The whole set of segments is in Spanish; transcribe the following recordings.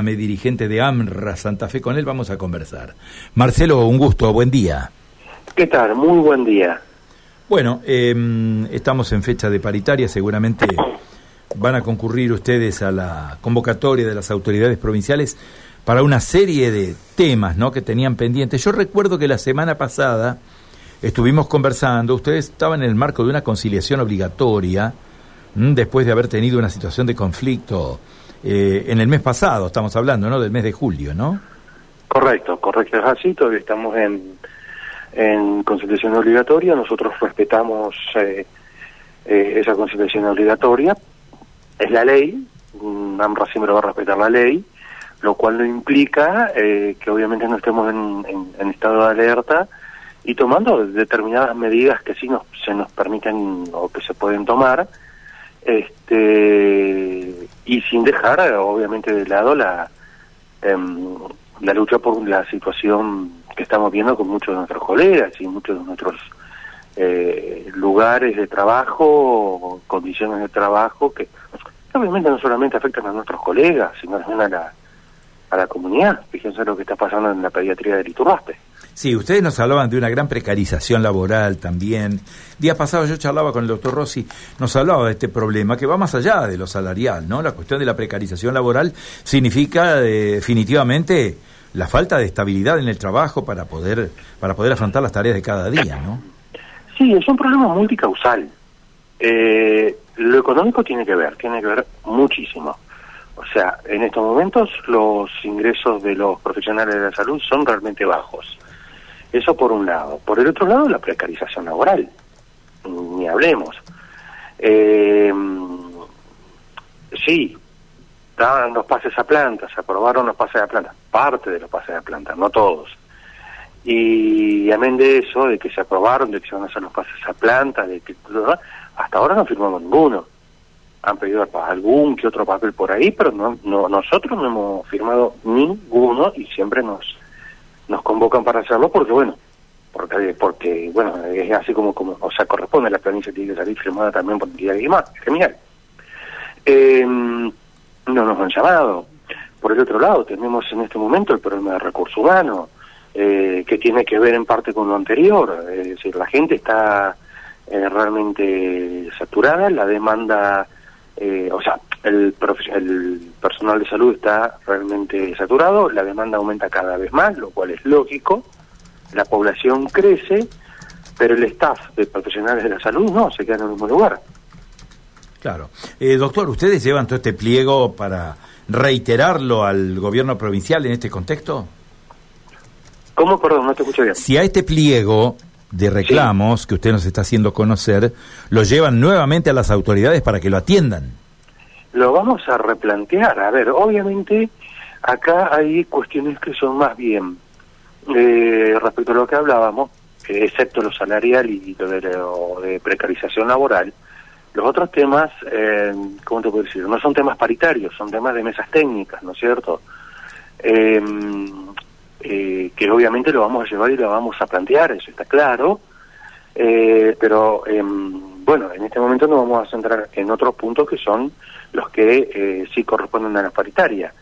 dirigente de AMRA Santa Fe, con él vamos a conversar. Marcelo, un gusto, buen día. ¿Qué tal? Muy buen día. Bueno, em, estamos en fecha de paritaria, seguramente van a concurrir ustedes a la convocatoria de las autoridades provinciales para una serie de temas ¿no? que tenían pendientes. Yo recuerdo que la semana pasada estuvimos conversando, ustedes estaban en el marco de una conciliación obligatoria, después de haber tenido una situación de conflicto eh, en el mes pasado, estamos hablando, ¿no? Del mes de julio, ¿no? Correcto, correcto, es así, todavía estamos en, en conciliación obligatoria, nosotros respetamos eh, eh, esa conciliación obligatoria, es la ley, AMRA siempre va a respetar la ley, lo cual no implica que obviamente no estemos en, en, estado de alerta y tomando determinadas medidas que sí nos, se nos permiten o que se pueden tomar, este y sin dejar obviamente de lado la em, la lucha por la situación que estamos viendo con muchos de nuestros colegas y muchos de nuestros eh, lugares de trabajo, condiciones de trabajo que obviamente no solamente afectan a nuestros colegas, sino también a la, a la comunidad. Fíjense lo que está pasando en la pediatría del Iturraspe. Sí, ustedes nos hablaban de una gran precarización laboral también. Día pasado yo charlaba con el doctor Rossi, nos hablaba de este problema que va más allá de lo salarial, ¿no? La cuestión de la precarización laboral significa eh, definitivamente la falta de estabilidad en el trabajo para poder, para poder afrontar las tareas de cada día, ¿no? Sí, es un problema multicausal. Eh, lo económico tiene que ver, tiene que ver muchísimo. O sea, en estos momentos los ingresos de los profesionales de la salud son realmente bajos. Eso por un lado. Por el otro lado, la precarización laboral. Ni hablemos. Eh, sí, daban los pases a planta, se aprobaron los pases a planta, parte de los pases a planta, no todos. Y amén de eso, de que se aprobaron, de que se van a hacer los pases a planta, de que hasta ahora no firmamos ninguno. Han pedido algún que otro papel por ahí, pero no, no nosotros no hemos firmado ninguno y siempre nos nos convocan para hacerlo porque, bueno, porque, porque bueno, es así como, como, o sea, corresponde, la planilla tiene que salir firmada también por entidad y más, genial. Eh, no nos han llamado. Por el otro lado, tenemos en este momento el problema de recursos humanos, eh, que tiene que ver en parte con lo anterior, es decir, la gente está eh, realmente saturada, la demanda, eh, o sea, el, el personal de salud está realmente saturado, la demanda aumenta cada vez más, lo cual es lógico, la población crece, pero el staff de profesionales de la salud no, se queda en el mismo lugar. Claro. Eh, doctor, ¿ustedes llevan todo este pliego para reiterarlo al gobierno provincial en este contexto? ¿Cómo? Perdón, no te escucho bien. Si a este pliego de reclamos que usted nos está haciendo conocer, lo llevan nuevamente a las autoridades para que lo atiendan lo vamos a replantear. A ver, obviamente acá hay cuestiones que son más bien eh, respecto a lo que hablábamos, excepto lo salarial y lo de, precarización laboral, los otros temas, eh, ¿cómo te puedo decir? No son temas paritarios, son temas de mesas técnicas, ¿no es cierto? Eh, que obviamente lo vamos a llevar y lo vamos a plantear, eso está claro, eh, pero em, bueno, en este momento nos vamos a centrar en otros puntos que son los que eh, sí corresponden a la paritaria.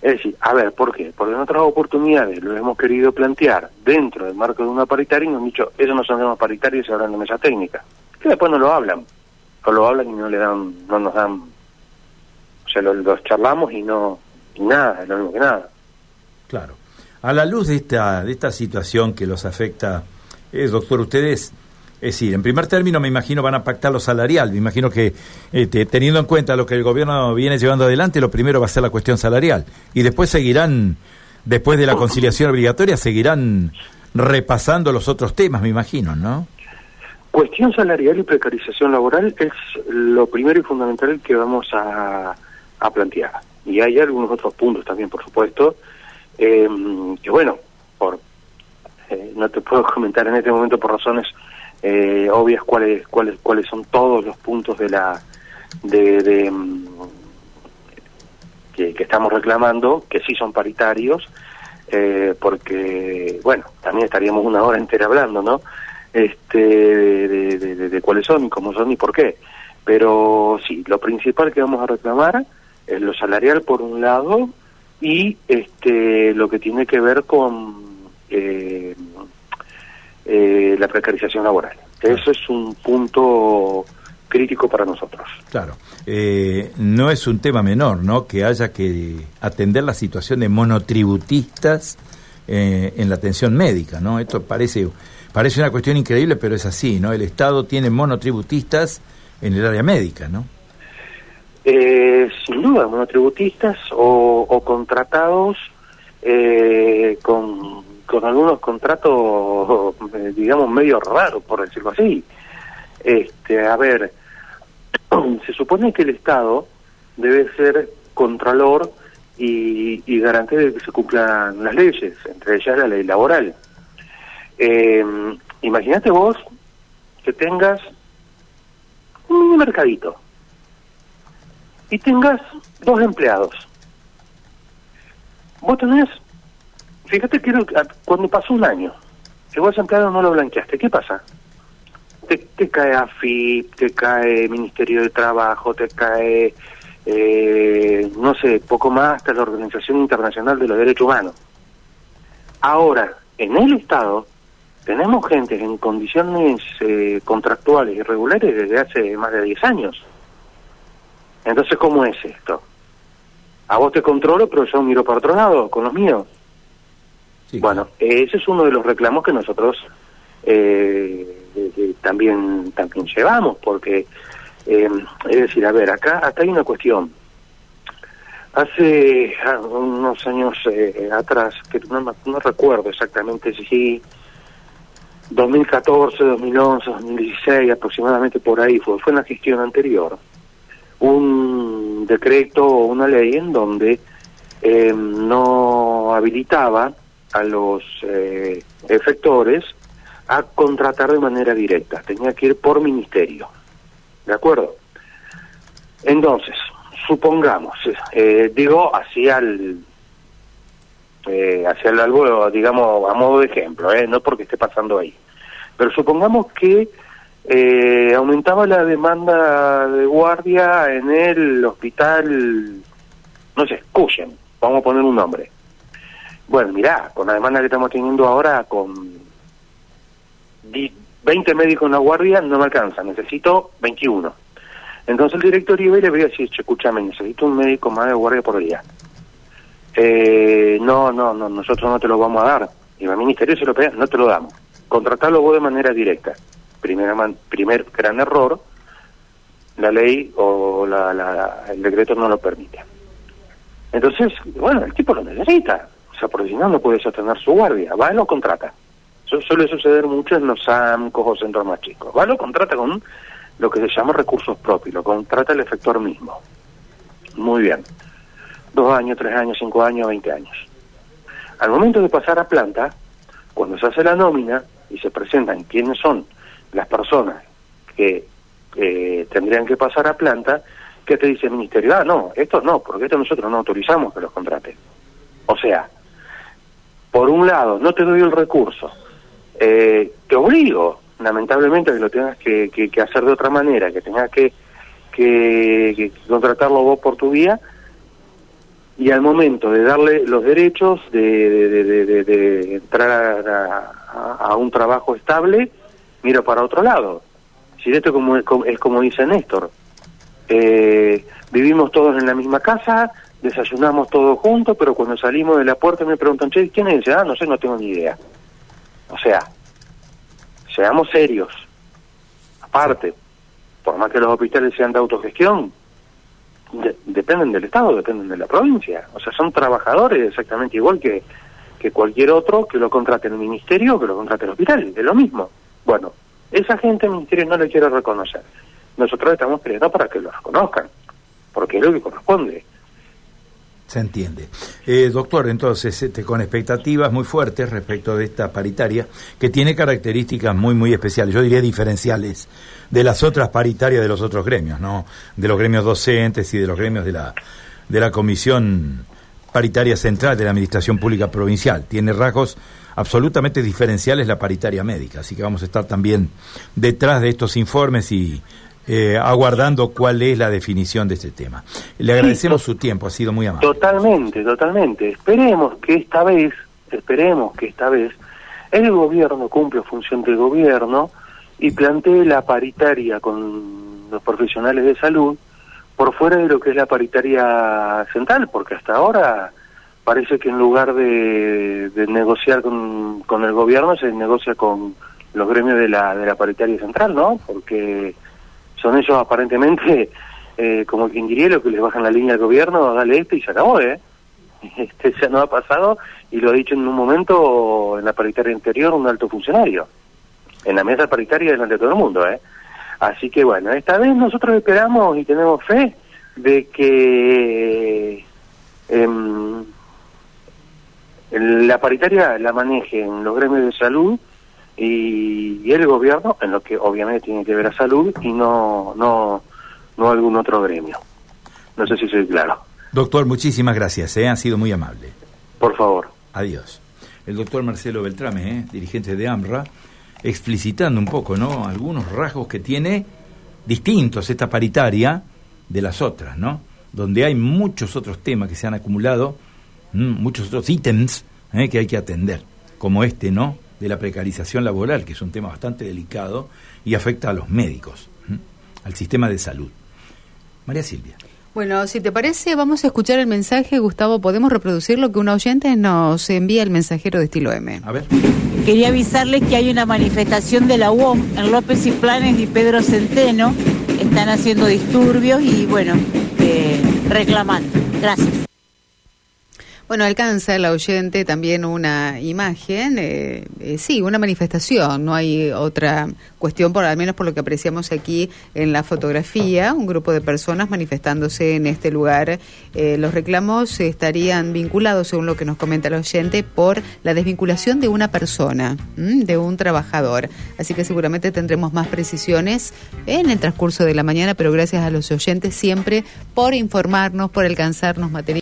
Es decir, a ver, ¿por qué? Porque en otras oportunidades lo hemos querido plantear dentro del marco de una paritaria y nos han dicho, eso no son temas paritarios, se hablan de mesa técnica. Que después no lo hablan. O lo hablan y no le dan, no nos dan, o sea, los charlamos y no, y nada, es lo mismo que nada. Claro. A la luz de esta, de esta situación que los afecta, eh, doctor, ustedes es decir, en primer término me imagino van a pactar lo salarial, me imagino que este, teniendo en cuenta lo que el gobierno viene llevando adelante, lo primero va a ser la cuestión salarial y después seguirán, después de la conciliación obligatoria, seguirán repasando los otros temas, me imagino, ¿no? Cuestión salarial y precarización laboral es lo primero y fundamental que vamos a, plantear. Y hay algunos otros puntos también, por supuesto, eh, que bueno, por eh, no te puedo comentar en este momento por razones eh, obvias cuáles cuáles cuáles son todos los puntos de la de, mm, que, estamos reclamando que sí son paritarios eh, porque bueno también estaríamos una hora entera hablando no este de, de, cuáles son y cómo son y por qué. Pero sí lo principal que vamos a reclamar es lo salarial por un lado y este, lo que tiene que ver con eh, eh, la precarización laboral. Eso es un punto crítico para nosotros. Claro, eh, no es un tema menor, ¿no? Que haya que atender la situación de monotributistas eh, en la atención médica, ¿no? Esto parece parece una cuestión increíble, pero es así, ¿no? El Estado tiene monotributistas en el área médica, ¿no? Eh, sin duda, monotributistas o, o contratados con, con algunos contratos, digamos, medio raros, por decirlo así. Este, a ver, se supone que el Estado debe ser contralor y, y garante de que se cumplan las leyes, entre ellas la ley laboral. Eh, Imagínate vos que tengas un mercadito y tengas dos empleados. Vos tenés, fíjate que cuando pasó un año, que vos empleado no lo blanqueaste, ¿qué pasa? te, cae AFIP, te cae Ministerio de Trabajo, te cae, eh, no sé, poco más hasta la Organización Internacional de los Derechos Humanos. Ahora, en el Estado, tenemos gente en condiciones eh, contractuales irregulares desde hace más de 10 años. Entonces, ¿cómo es esto? A vos te controlo, pero yo miro para otro lado, con los míos. Bueno, ese es uno de los reclamos que nosotros eh, también también llevamos porque eh, es decir a ver acá acá hay una cuestión hace ah, unos años eh, atrás que no, no recuerdo exactamente si 2014 2011 2016 aproximadamente por ahí fue fue en la gestión anterior un decreto o una ley en donde eh, no habilitaba a los efectores a contratar de manera directa, tenía que ir por ministerio. ¿De acuerdo? Entonces, supongamos, eh, digo, hacia el, eh, hacia el algo, digamos, a modo de ejemplo, eh, no porque esté pasando ahí, pero supongamos que eh, aumentaba la demanda de guardia en el hospital, no sé, Cuyen, vamos a poner un nombre. Bueno, mirá, con la demanda que estamos teniendo ahora con 20 médicos en la guardia no me alcanza, necesito 21. Entonces el director iba y le voy a decir, escúchame, necesito un médico más de guardia por día. Eh, no, no, no, nosotros no te lo vamos a dar. Y el ministerio se lo pega, no te lo damos. Contratarlo vos de manera directa. Primera primer gran error, la ley o la, la, el decreto no lo permite. Entonces, bueno, el tipo lo necesita. O sea, porque si no, no puede sostener su guardia. Va y lo contrata. Eso suele suceder mucho en los AMCOs o centros más chicos. Va, lo contrata con lo que se llama recursos propios, lo contrata el efector mismo. Muy bien. Dos años, tres años, cinco años, veinte años. Al momento de pasar a planta, cuando se hace la nómina y se presentan quiénes son las personas que tendrían que pasar a planta, ¿qué te dice el ministerio? Ah, no, estos no, porque estos nosotros no autorizamos que los contraten. O sea, por un lado, no te doy el recurso, eh, te obligo, lamentablemente, que lo tengas que, hacer de otra manera, que tengas que, que, contratarlo vos por tu vía, y al momento de darle los derechos de, de, de, entrar a, un trabajo estable, miro para otro lado. Si esto como, es como dice Néstor, eh, vivimos todos en la misma casa, desayunamos todos juntos, pero cuando salimos de la puerta me preguntan, che, ¿quién es? Ah, no sé, no tengo ni idea. O sea, seamos serios. Aparte, por más que los hospitales sean de autogestión, dependen del Estado, dependen de la provincia. O sea, son trabajadores exactamente igual que, cualquier otro que lo contrate el ministerio que lo contrate el hospital, es lo mismo. Bueno, esa gente ministerio no le quiere reconocer. Nosotros estamos pidiendo para que lo reconozcan, porque es lo que corresponde. Se entiende. Eh, doctor, entonces, este, con expectativas muy fuertes respecto de esta paritaria, que tiene características muy, muy especiales, yo diría diferenciales, de las otras paritarias de los otros gremios, ¿no? De los gremios docentes y de los gremios de la, de la Comisión Paritaria Central de la Administración Pública Provincial. Tiene rasgos absolutamente diferenciales la paritaria médica, así que vamos a estar también detrás de estos informes y eh, aguardando cuál es la definición de este tema. Le agradecemos su tiempo, ha sido muy amable. Totalmente, totalmente. Esperemos que esta vez, esperemos que esta vez el gobierno cumple función del gobierno y plantee la paritaria con los profesionales de salud por fuera de lo que es la paritaria central, porque hasta ahora parece que en lugar de, negociar con, con, el gobierno se negocia con los gremios de la, de la paritaria central, ¿no? Porque son ellos aparentemente, eh, como quien diría, lo que les bajan la línea al gobierno, dale este y se acabó, ¿eh? Este ya no ha pasado y lo ha dicho en un momento en la paritaria anterior un alto funcionario, en la mesa paritaria delante de todo el mundo, ¿eh? Así que bueno, esta vez nosotros esperamos y tenemos fe de que em, la paritaria la manejen los gremios de salud y, el gobierno, en lo que obviamente tiene que ver a salud y no, no, no algún otro gremio. No sé si soy claro. Doctor, muchísimas gracias, ¿eh? ha sido muy amable. Por favor. Adiós. El doctor Marcelo Beltrame, ¿eh? dirigente de AMRA explicitando un poco, ¿no? Algunos rasgos que tiene distintos esta paritaria de las otras, ¿no? Donde hay muchos otros temas que se han acumulado, muchos otros ítems ¿eh? que hay que atender, como este, ¿no? De la precarización laboral, que es un tema bastante delicado y afecta a los médicos, al sistema de salud. María Silvia. Bueno, si te parece, vamos a escuchar el mensaje, Gustavo. Podemos reproducir lo que un oyente nos envía el mensajero de estilo M. A ver. Quería avisarles que hay una manifestación de la UOM en López y Planes y Pedro Centeno. Están haciendo disturbios y, bueno, eh, reclamando. Gracias. Bueno, alcanza el oyente también una imagen, eh, eh, sí, una manifestación, no hay otra cuestión, por al menos por lo que apreciamos aquí en la fotografía, un grupo de personas manifestándose en este lugar. Eh, los reclamos estarían vinculados, según lo que nos comenta el oyente, por la desvinculación de una persona, de un trabajador. Así que seguramente tendremos más precisiones en el transcurso de la mañana, pero gracias a los oyentes siempre por informarnos, por alcanzarnos material.